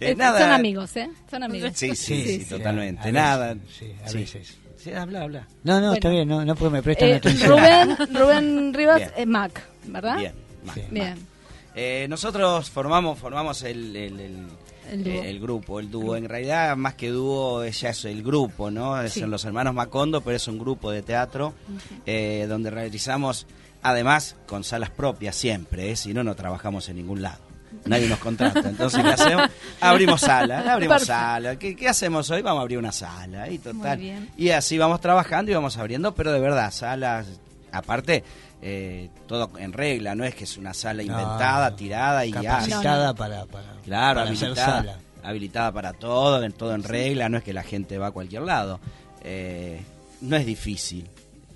Eh, Eh, nada. Son amigos, ¿eh? Son amigos. Sí, sí, sí, totalmente. veces, nada. sí, a veces. Sí, habla, habla. No, no, Bueno. está bien, no, no porque me prestan Eh, atención. Rubén, Rubén Rivas es Mac, ¿verdad? Bien. ma- Sí. ma. Bien. Eh, nosotros formamos formamos el, el, el- El dúo. eh, el grupo, el dúo. En realidad, más que dúo, es- ya es el grupo, ¿no? Sí. Son los hermanos Macondo, pero es un grupo de teatro eh, donde realizamos, además, con salas propias siempre, ¿eh? si no, no trabajamos en ningún lado. Nadie nos contrata. Entonces, ¿qué hacemos? Abrimos sala, abrimos Perfecto. sala. ¿Qué, qué hacemos hoy? Vamos a abrir una sala. Y total. Muy bien. Y así vamos trabajando y vamos abriendo, pero de verdad, salas, aparte, eh, todo en regla, no es que es una sala No, inventada, no. tirada y ya. Capacitada para, para, Claro, para hacer habilitada, sala. habilitada para todo, en todo en regla, no es que la gente va a cualquier lado. Eh, no es difícil.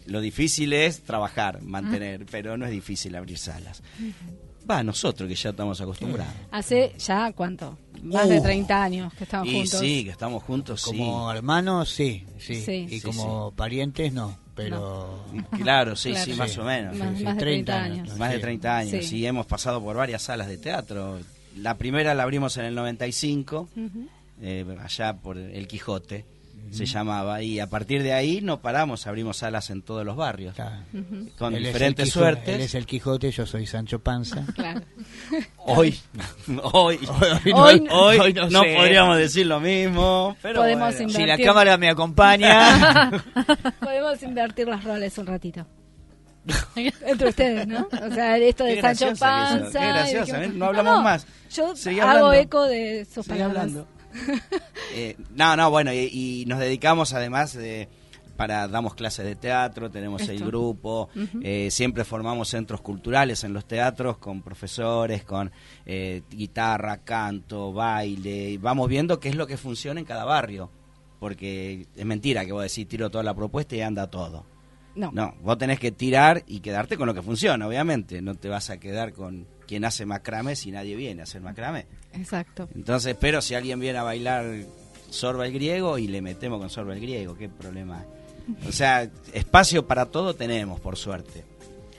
Lo difícil es trabajar, mantener, pero no es difícil abrir salas. Va, nosotros que ya estamos acostumbrados. Hace ya, ¿cuánto? Más de 30 años que estamos Uh. Y juntos. sí, que estamos juntos, Como hermanos, sí, sí. Sí. Y Sí, como parientes, no. Pero. Claro, sí, Claro. sí, más o menos. Más, sí, más de 30 30 años. años. Más de Sí. 30 años, Sí. sí. hemos pasado por varias salas de teatro. La primera la abrimos en el 95, Ujú. eh, allá por El Quijote, se llamaba, y a partir de ahí no paramos, abrimos salas en todos los barrios, con Él diferentes Quijote- suertes. Él es el Quijote, yo soy Sancho Panza. [laughs] Claro. Hoy, hoy, [laughs] Hoy Hoy no, hoy hoy no, no sé. podríamos decir lo mismo, pero Podemos bueno. Si la cámara me acompaña. [laughs] Podemos invertir los roles un ratito. Entre ustedes, ¿no? O sea, esto de Qué Sancho Panza. qué graciosa, ¿eh? No hablamos más. Yo Seguí hago hablando. eco de sus palabras. hablando. [laughs] Eh, no, no, bueno, y, y nos dedicamos además de para damos clases de teatro, tenemos el grupo, eh, siempre formamos centros culturales en los teatros con profesores, con eh, guitarra, canto, baile, y vamos viendo qué es lo que funciona en cada barrio, porque es mentira que vos decís tiro toda la propuesta y anda todo. No. No, vos tenés que tirar y quedarte con lo que funciona, obviamente, no te vas a quedar con quien hace macramé si nadie viene a hacer macramé. Exacto. Entonces, pero si alguien viene a bailar sorba el griego y le metemos con sorba el griego, ¿qué problema hay? O sea, espacio para todo tenemos, por suerte.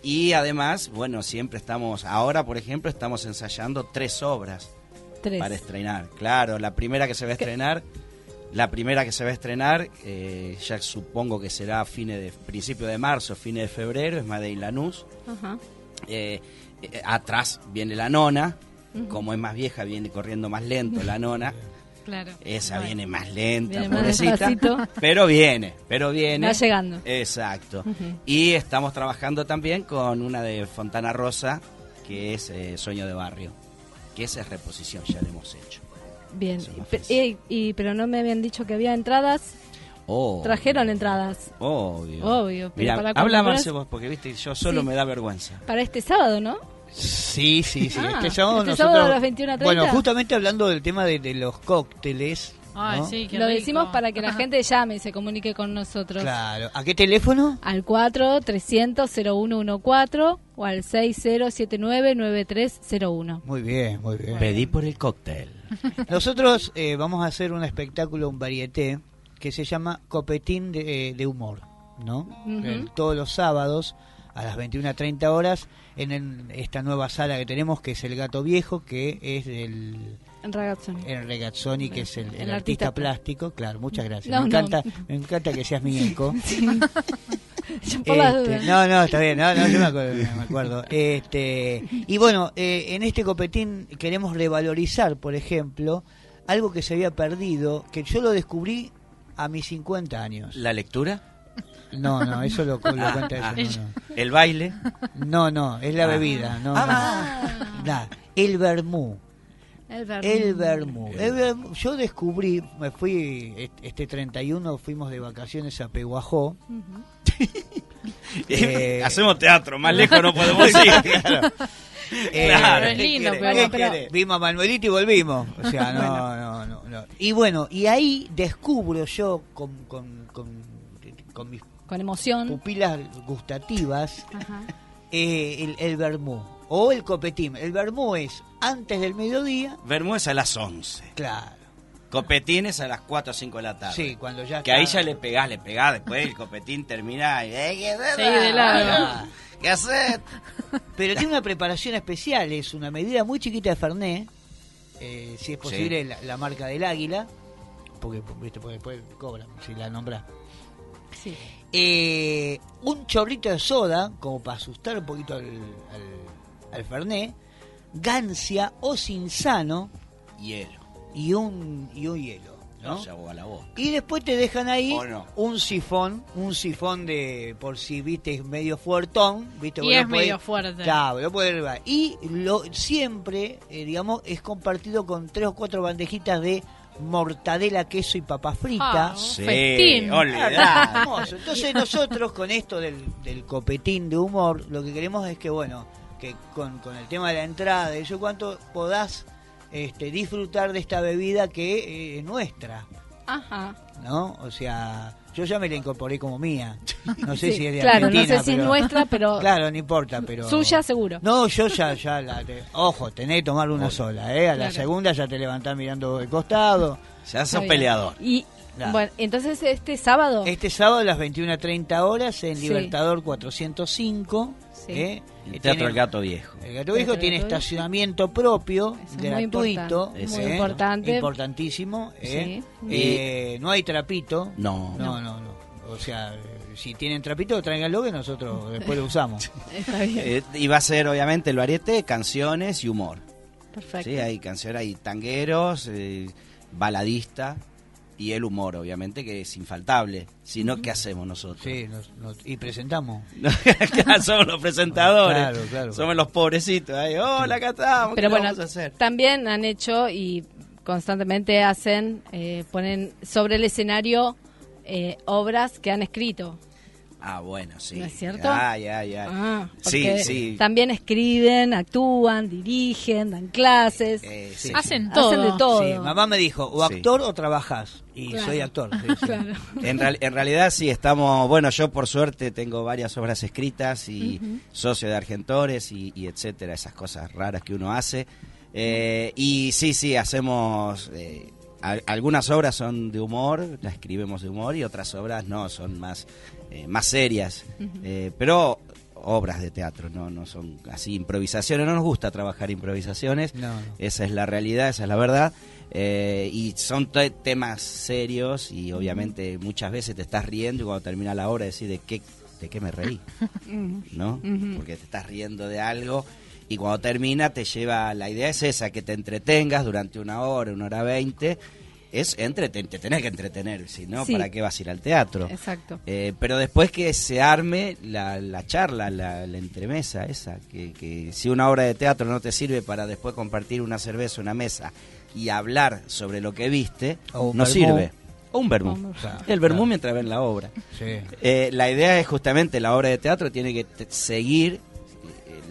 Y además, bueno, siempre estamos, ahora por ejemplo, estamos ensayando tres obras Tres. para estrenar. Claro, la primera que se va a estrenar, la primera que se va a estrenar, eh, ya supongo que será a fines de, principio de marzo, fines de febrero, es Madeleine Lanús. Ajá. Eh, eh, atrás viene la nona, como es más vieja, viene corriendo más lento la nona. [laughs] Claro. Esa Bueno. viene más lenta, Viene pobrecita. [laughs] Pero viene, pero viene. Va llegando. Exacto. Y estamos trabajando también con una de Fontana Rosa, que es eh, Sueño de Barrio. Que esa es reposición, ya la hemos hecho. Bien. Y, y- pero no me habían dicho que había entradas. Oh, Trajeron entradas Obvio. Obvio, pero para habla más vos, porque viste, yo solo Sí. me da vergüenza. para este sábado, ¿no? Sí, sí, sí. Ah, este sábado este nosotros. sábado a las 21:30. Bueno, justamente hablando del tema de, de los cócteles. Ay, ¿no? sí, qué Lo rico. decimos para que la gente llame y se comunique con nosotros. Claro. ¿A qué teléfono? Al 4-300-0114 o al 6079-9301. Muy bien, muy bien. Pedí por el cóctel. [laughs] Nosotros eh, vamos a hacer un espectáculo, un varieté, que se llama Copetín de, eh, de Humor, ¿no? Ujú. Eh, todos los sábados a las 21.30 horas en el- esta nueva sala que tenemos, que es El Gato Viejo, que es el, Ragazzoni. el Regazzoni, que es el, el El artista, artista plástico. Claro, muchas gracias. No, me, no. encanta, me encanta que seas mi [laughs] eco. [laughs] Este, no, no, está bien, no, no, yo me acuerdo, me acuerdo. Este, y bueno, eh, en este copetín queremos revalorizar, por ejemplo, algo que se había perdido, que yo lo descubrí a mis 50 años. ¿La lectura? No, no, eso lo, lo cuenta eso, ¿El baile? no, no. No, es la Ah. bebida, no, Ah. no. El vermú. El vermú. El vermú. El vermú. Yo descubrí, me fui, est- este 31 fuimos de vacaciones a Peguajó. [laughs] Eh, [laughs] Hacemos teatro, más lejos no podemos [laughs] ir. Eh, Claro, es lindo, ¿qué pero- pero-. Vimos a Manuelito y volvimos. O sea, no, no, no, no. Y bueno, y ahí descubro yo con, con, con, con mis Con emoción. pupilas gustativas Ajá. eh, el, el vermú o el copetín. El vermú es antes del mediodía, Vermú es a las 11. claro. Copetines a las 4 o 5 de la tarde. Sí, cuando ya Que está- ahí ya le pegás, le pegás, después el copetín termina y... "Eh, ¿Qué? Sí, de largo. ¿Qué haces? Pero tiene una preparación especial, es una medida muy chiquita de Fernet, eh, si es posible la, la marca del águila, porque, ¿viste? porque después cobran si la nombras. Sí. Eh, un chorrito de soda, como para asustar un poquito al, al, al Fernet, gancia o sinsano Hielo. y un, y un hielo. ¿no? La boca. Y después te dejan ahí un sifón, un sifón de, por si viste, es medio fuertón, viste. Y es podés- medio fuerte. Claro, lo podés llevar. Y lo, siempre, eh, digamos, es compartido con tres o cuatro bandejitas de mortadela, queso y papa frita. Ah, un Sí. Hermoso. Entonces nosotros con esto del, del copetín de humor, lo que queremos es que, bueno, que con, con el tema de la entrada y yo cuánto podás este, disfrutar de esta bebida que eh, es nuestra. Ajá. ¿no? O sea, yo ya me la incorporé como mía. No sé [laughs] Sí, si es de claro, no Argentina, sé si es pero- nuestra, pero [laughs] Claro, no importa, pero... suya seguro. No, yo ya, ya la... te- Ojo, tenés que tomar una sola, ¿eh? A la segunda ya te levantás mirando de costado. Ya Está sos bien. peleador. Y Claro. bueno, entonces este sábado. Este sábado a las 21.30 horas en Sí. Libertador 405. Sí. ¿eh? El Teatro tiene- del Gato Viejo. El Gato Viejo Teatro tiene Gato Viejo. estacionamiento propio, Eso es muy gratuito. importante, muy ¿eh? importante. Importantísimo. ¿eh? Sí. Eh, no hay trapito. No. No, no, no. O sea, si tienen trapito, tráiganlo que nosotros después lo usamos. [laughs] Está bien. Eh, y va a ser, obviamente, el variete, canciones y humor. Perfecto. Sí, hay canciones, hay tangueros, eh, baladista y el humor, obviamente, que es infaltable. Si no, ¿qué hacemos nosotros? Sí, nos- nos- y presentamos. [laughs] Somos los presentadores. Claro, claro. Somos los pobrecitos. ahí, Hola, acá estamos. Pero ¿qué bueno, vamos a hacer? también han hecho y constantemente hacen, eh, ponen sobre el escenario eh, obras que han escrito. Ah, bueno, sí. ¿No es cierto? Ah, ya, ya. Ah, sí, sí. También escriben, actúan, dirigen, dan clases. Eh, sí. Hacen todo. Hacen de todo. Sí, mamá me dijo, o Sí. actor o trabajás. Y Claro. soy actor. sí, sí. [laughs] Claro. En, real- en realidad sí, estamos, bueno, yo por suerte tengo varias obras escritas y socio de Argentores y, y etcétera, esas cosas raras que uno hace. Eh, y sí, sí, hacemos, eh, al- algunas obras son de humor, las escribimos de humor y otras obras no, son más, eh, más serias, Eh, pero obras de teatro, no, no son así improvisaciones, no nos gusta trabajar improvisaciones, No, no. esa es la realidad, esa es la verdad. Eh, y son te- temas serios y obviamente muchas veces te estás riendo y cuando termina la obra decís de qué, de qué me reí, [laughs] ¿no? Porque te estás riendo de algo y cuando termina te lleva, la idea es esa, que te entretengas durante una hora, una hora veinte, es entreten, te tenés que entretener, si no, Sí. ¿para qué vas a ir al teatro? Exacto. Eh, pero después que se arme la, la charla, la, la entremesa esa, que, que si una obra de teatro no te sirve para después compartir una cerveza, una mesa y hablar sobre lo que viste, no vermú. sirve. O un vermú. Claro, El vermú claro. mientras ven la obra. Sí. Eh, la idea es justamente la obra de teatro tiene que te- seguir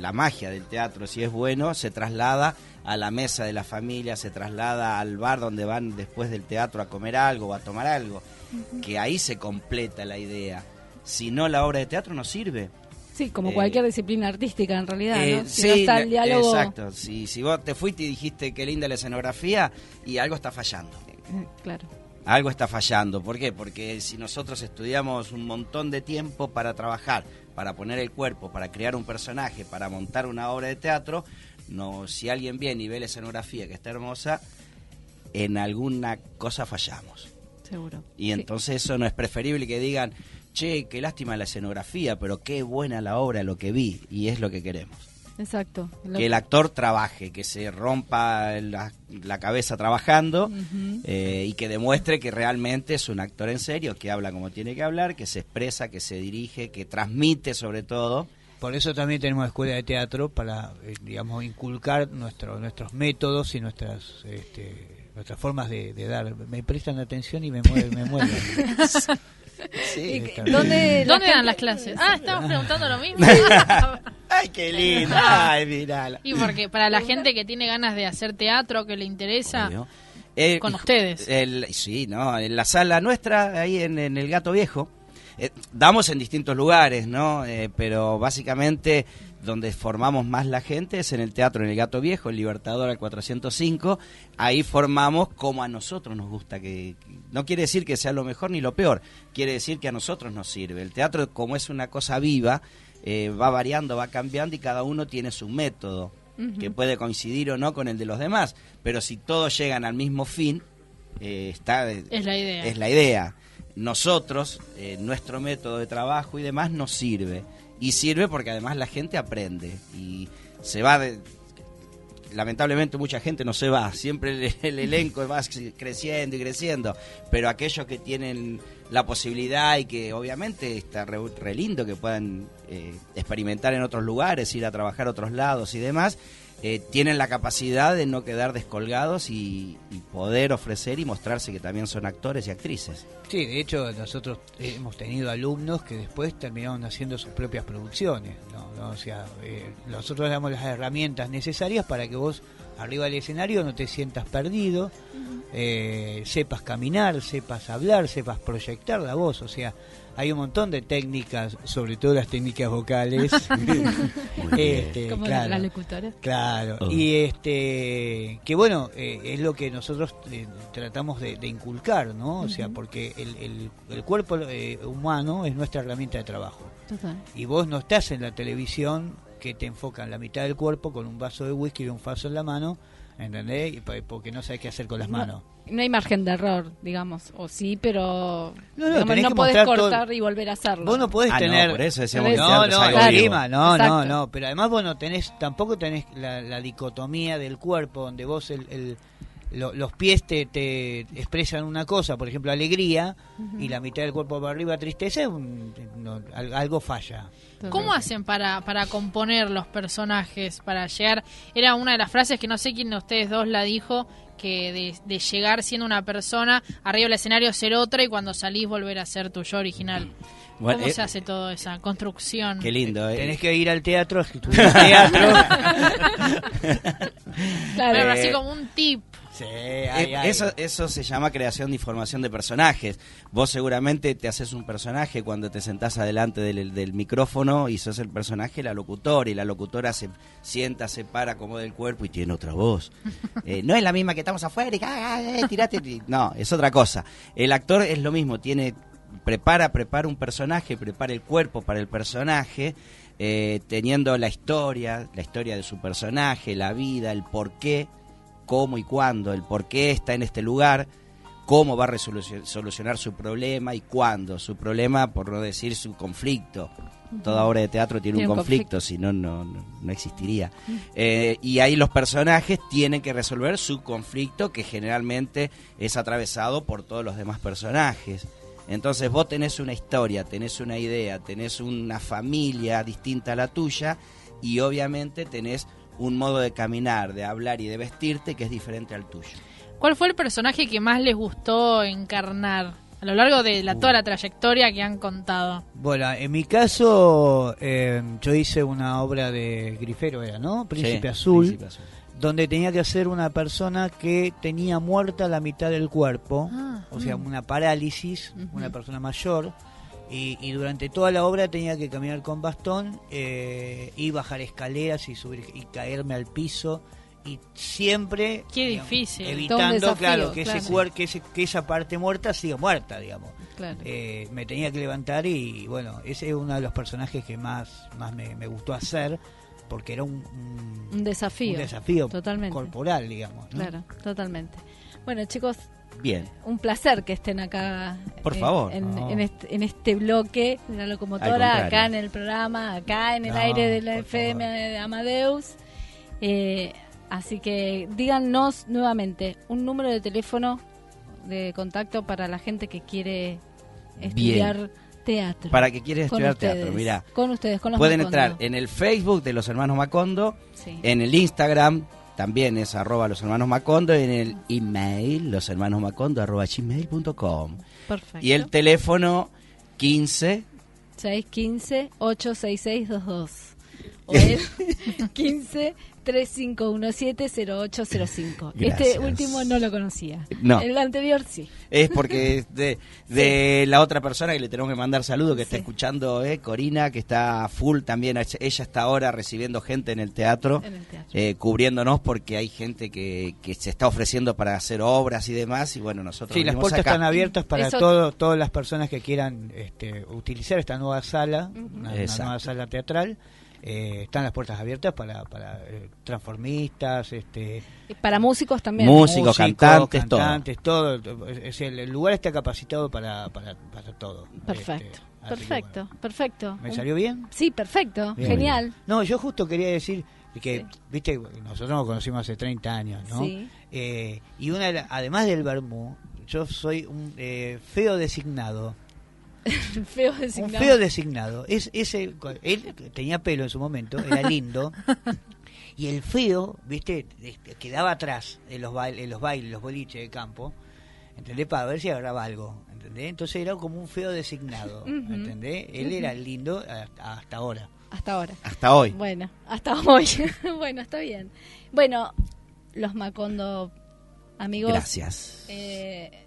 la magia del teatro. Si es bueno, se traslada a la mesa de la familia, se traslada al bar donde van después del teatro a comer algo o a tomar algo. Que ahí se completa la idea. Si no, la obra de teatro no sirve. Sí, como Eh, cualquier disciplina artística en realidad, Eh, ¿no? Si no está el diálogo. exacto. Si, si vos te fuiste y dijiste qué linda la escenografía y algo está fallando. Eh, Claro. Algo está fallando. ¿Por qué? Porque si nosotros estudiamos un montón de tiempo para trabajar, para poner el cuerpo, para crear un personaje, para montar una obra de teatro, no, si alguien viene y ve la escenografía que está hermosa, en alguna cosa fallamos. Seguro. Y Sí. entonces eso no es preferible que digan, che, qué lástima la escenografía, pero qué buena la obra, lo que vi, y es lo que queremos. Exacto. Lo Que el actor trabaje, que se rompa la, la cabeza trabajando eh, y que demuestre que realmente es un actor en serio, que habla como tiene que hablar, que se expresa, que se dirige, que transmite sobre todo. Por eso también tenemos escuela de teatro para, eh, digamos, inculcar nuestro, nuestros métodos y nuestras este, nuestras formas de, de dar. Me prestan atención y me mueven, me mueven. [laughs] ¿Y está qué- bien. ¿Dónde, ¿Dónde dan las clases? Ah, estamos preguntando lo mismo. [laughs] ¡Ay, qué lindo! ¡Ay, mirala! y porque para la gente que tiene ganas de hacer teatro, que le interesa, Obvio. Eh, con ustedes. el- sí, no, en la sala nuestra, ahí en, en el Gato Viejo, eh, damos en distintos lugares, ¿no? Eh, pero básicamente donde formamos más la gente es en el teatro, en el Gato Viejo, el Libertador al 405. Ahí formamos como a nosotros nos gusta que, no quiere decir que sea lo mejor ni lo peor, quiere decir que a nosotros nos sirve. El teatro como es una cosa viva, eh, va variando, va cambiando y cada uno tiene su método que puede coincidir o no con el de los demás, pero si todos llegan al mismo fin, eh, está Es la idea. es la idea. Nosotros, eh, nuestro método de trabajo y demás nos sirve. Y sirve porque además la gente aprende y se va de... Lamentablemente mucha gente no se va, siempre el, el elenco va creciendo y creciendo, pero aquellos que tienen la posibilidad y que obviamente está re, lindo que puedan eh, experimentar en otros lugares, ir a trabajar a otros lados y demás, eh, tienen la capacidad de no quedar descolgados y, y poder ofrecer y mostrarse que también son actores y actrices. Sí, de hecho nosotros hemos tenido alumnos que después terminaron haciendo sus propias producciones. ¿no? ¿no? O sea, eh, nosotros damos las herramientas necesarias para que vos arriba del escenario no te sientas perdido, eh, sepas caminar, sepas hablar, sepas proyectar la voz. O sea, hay un montón de técnicas, sobre todo las técnicas vocales. [laughs] Este, Como claro. la locutora. Claro, Oh. y este, que bueno, eh, es lo que nosotros eh, tratamos de, de inculcar, ¿no? O sea, porque el, el- el cuerpo eh, humano es nuestra herramienta de trabajo. Total. Y vos no estás en la televisión que te enfocan la mitad del cuerpo con un vaso de whisky y un vaso en la mano, ¿entendés? Porque no sabes qué hacer con las manos. No hay margen de error, digamos. O sí, pero No, no, digamos, no podés todo- cortar y volver a hacerlo. Vos no podés Ah, no, tener... por eso decíamos que el no, no, no, no, Exacto. no, pero además vos no tenés, tampoco tenés la, la dicotomía del cuerpo, donde vos el, el- lo- los pies te, te expresan una cosa, por ejemplo, alegría, y la mitad del cuerpo para arriba, tristeza, un- no, algo falla. ¿Cómo hacen para, para componer los personajes, para llegar? Era una de las frases que no sé quién de ustedes dos la dijo, que de, de llegar siendo una persona, arriba del escenario ser otra y cuando salís volver a ser tu yo original. Bueno, ¿Cómo eh, se hace toda esa construcción? Qué lindo, ¿eh? Tenés que ir al teatro, estudiar [laughs] teatro. [laughs] Claro. Pero Eh, así como un tip. Sí, Eh, hay, hay. Eso, eso se llama creación de información de personajes. Vos seguramente te haces un personaje cuando te sentás adelante del, del micrófono y sos el personaje, la locutora, y la locutora se sienta, se para, acomoda el cuerpo y tiene otra voz. [laughs] Eh, no es la misma que estamos afuera y ah, ah, eh, tirate. y- No, es otra cosa. El actor es lo mismo, tiene prepara, prepara un personaje, prepara el cuerpo para el personaje, eh, teniendo la historia, la historia de su personaje, la vida, el porqué cómo y cuándo, el por qué está en este lugar, cómo va a solucionar su problema y cuándo. Su problema, por no decir su conflicto. Toda obra de teatro tiene, Tiene un conflicto, si no, no, no- no existiría. Eh, y ahí los personajes tienen que resolver su conflicto, que generalmente es atravesado por todos los demás personajes. Entonces vos tenés una historia, tenés una idea, tenés una familia distinta a la tuya y obviamente tenés un modo de caminar, de hablar y de vestirte que es diferente al tuyo. ¿Cuál fue el personaje que más les gustó encarnar a lo largo de la, toda la trayectoria que han contado? Bueno, en mi caso, eh, yo hice una obra de Grifero, era, ¿no? Príncipe Sí, Azul, Príncipe Azul. donde tenía que hacer una persona que tenía muerta la mitad del cuerpo, Ah, o sea, una parálisis, una persona mayor, y, y durante toda la obra tenía que caminar con bastón eh, y bajar escaleras y subir y caerme al piso. Y siempre Qué digamos, difícil. Evitando desafío, claro que ese claro. cuer- que, ese- que esa parte muerta siga muerta digamos Claro. eh, me tenía que levantar y bueno, ese es uno de los personajes que más, más me, me gustó hacer porque era un, un- Un desafío. un desafío Totalmente. corporal, digamos. ¿no? Claro, totalmente. Bueno, chicos, Bien. un placer que estén acá. Por eh, favor. En, No. en este, en este bloque de la locomotora, acá en el programa, acá en el No, aire de la FM favor. de Amadeus. Eh, así que díganos nuevamente un número de teléfono de contacto para la gente que quiere estudiar teatro. Para que quieres estudiar ustedes, teatro, mira. Con ustedes, con los Pueden Macondo. entrar en el Facebook de los hermanos Macondo, Sí. en el Instagram también es arroba los hermanos Macondo en el email los hermanos Macondo arroba gmail.com. Perfecto. Y el teléfono 15 615 86622. 15 3517-0805. [laughs] Este último no lo conocía. No. El anterior sí. Es porque de, de [laughs] sí. la otra persona que le tenemos que mandar saludo, que sí. está escuchando, eh, Corina, que está full también. Ella está ahora recibiendo gente en el teatro, en el teatro. Eh, cubriéndonos porque hay gente que, que, se está ofreciendo para hacer obras y demás. Y bueno, nosotros. Sí, las puertas acá. están abiertas para Eso... todo, todas las personas que quieran este, utilizar esta nueva sala, uh -huh. una, una nueva sala teatral. Eh, están las puertas abiertas para, para eh, transformistas, este, Y Para músicos también. Músicos, cantantes, todo. cantantes, todo. Es el, el lugar está capacitado para, para, para todo. Perfecto. Este, perfecto, perfecto. ¿Me salió bien? Sí, perfecto. Bien. Genial. No, yo justo quería decir que, viste, nosotros nos conocimos hace 30 años, ¿no? Sí. Eh, y una, de la- además del Bermú, yo soy un eh, feo designado. [laughs] Feo Un designado. feo designado. Es, ese, él tenía pelo en su momento, era lindo. [laughs] y el feo, viste, este, quedaba atrás en los, bail- en los bailes, los boliches de campo. ¿Entendés? Para ver si agarraba algo. ¿Entendés? Entonces era como un feo designado. ¿Entendés? Él era lindo hasta, hasta ahora. Hasta ahora. Hasta hoy. Bueno, hasta hoy. [laughs] bueno, está bien. Bueno, los Macondo amigos. Gracias. eh,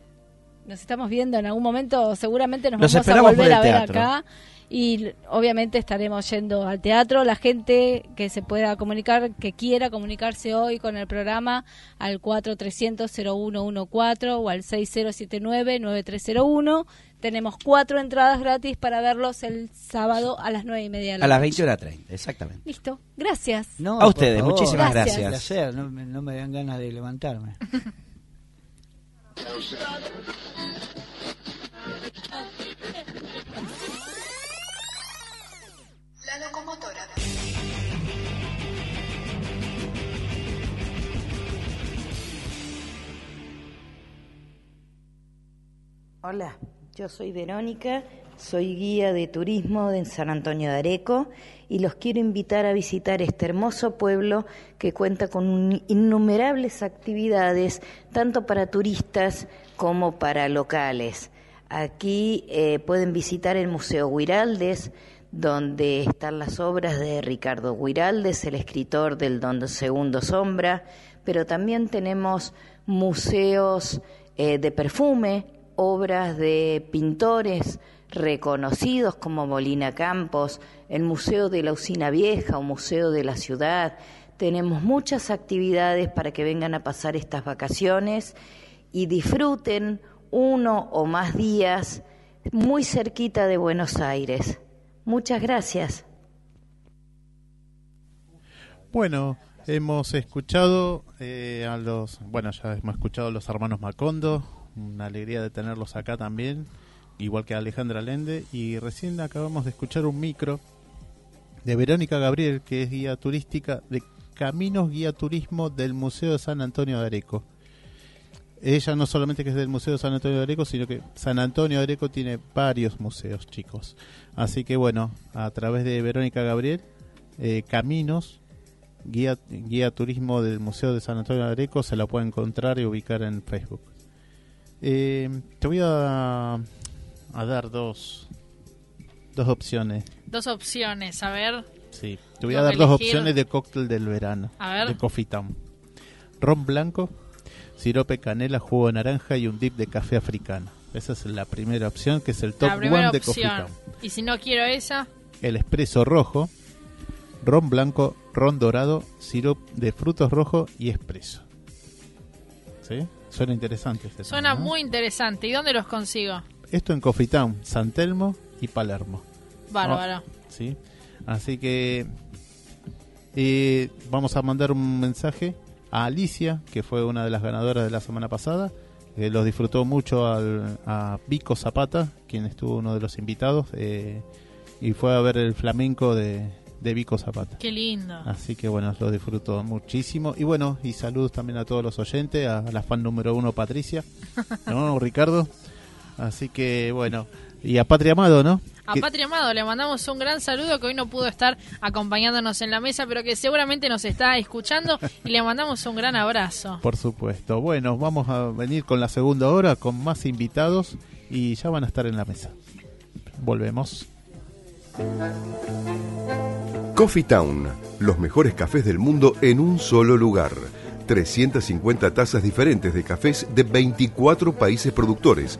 nos estamos viendo en algún momento, seguramente nos Los vamos a volver a ver teatro. acá y obviamente estaremos yendo al teatro. La gente que se pueda comunicar, que quiera comunicarse hoy con el programa al 4300-0114 o al 6079-9301. Tenemos cuatro entradas gratis para verlos el sábado a las nueve y media de la A las noche. 20 horas 30, exactamente. Listo, gracias. No, A ustedes, favor. muchísimas Gracias. gracias. Un placer, no, me- no me dan ganas de levantarme. [laughs] La locomotora. Hola, yo soy Verónica, soy guía de turismo en San Antonio de Areco y los quiero invitar a visitar este hermoso pueblo que cuenta con innumerables actividades, tanto para turistas como para locales. Aquí eh, pueden visitar el Museo Guiraldes, donde están las obras de Ricardo Guiraldes, el escritor del Don Segundo Sombra, pero también tenemos museos eh, de perfume, obras de pintores reconocidos como Molina Campos, el Museo de la Usina Vieja o Museo de la Ciudad. Tenemos muchas actividades para que vengan a pasar estas vacaciones y disfruten uno o más días muy cerquita de Buenos Aires. Muchas gracias. Bueno, hemos escuchado eh, a los, bueno, ya hemos escuchado a los hermanos Macondo, una alegría de tenerlos acá también, igual que Alejandra Lende, y recién acabamos de escuchar un micro de Verónica Gabriel, que es guía turística de Caminos Guía Turismo del Museo de San Antonio de Areco. Ella no solamente que es del Museo de San Antonio de Areco, sino que San Antonio de Areco tiene varios museos, chicos. Así que bueno, a través de Verónica Gabriel, eh, Caminos, guía, guía turismo del Museo de San Antonio de Areco, se la puede encontrar y ubicar en Facebook. Eh, te voy a, a dar dos, dos opciones. Dos opciones, a ver. Sí, te voy a dar dos opciones de cóctel del verano. A ver. De Coffee Town. Ron blanco, sirope canela, jugo de naranja y un dip de café africano. Esa es la primera opción, que es el top one de Coffee. Town. Y si no quiero esa, El espresso rojo, ron blanco, ron dorado, sirope de frutos rojos y espresso. ¿Sí? Suena interesante. este suena tema, ¿no? muy interesante. ¿Y dónde los consigo? Esto en Coffee Town, San Telmo y Palermo. Bárbaro. ¿sí? Así que eh, vamos a mandar un mensaje a Alicia, que fue una de las ganadoras de la semana pasada. Eh, los disfrutó mucho al, a Vico Zapata, quien estuvo uno de los invitados, eh, y fue a ver el flamenco de, de Vico Zapata. Qué lindo. Así que bueno, lo disfrutó muchísimo. Y bueno, y saludos también a todos los oyentes, a la fan número uno Patricia, [laughs] ¿no, Ricardo? Así que bueno, y a Patria Amado, ¿no? A Que- Patria Amado le mandamos un gran saludo que hoy no pudo estar acompañándonos en la mesa, pero que seguramente nos está escuchando y le mandamos un gran abrazo. Por supuesto. Bueno, vamos a venir con la segunda hora con más invitados y ya van a estar en la mesa. Volvemos. Coffee Town, los mejores cafés del mundo en un solo lugar. 350 tazas diferentes de cafés de 24 países productores.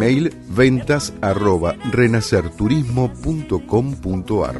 Email ventas arroba renacerturismo.com.ar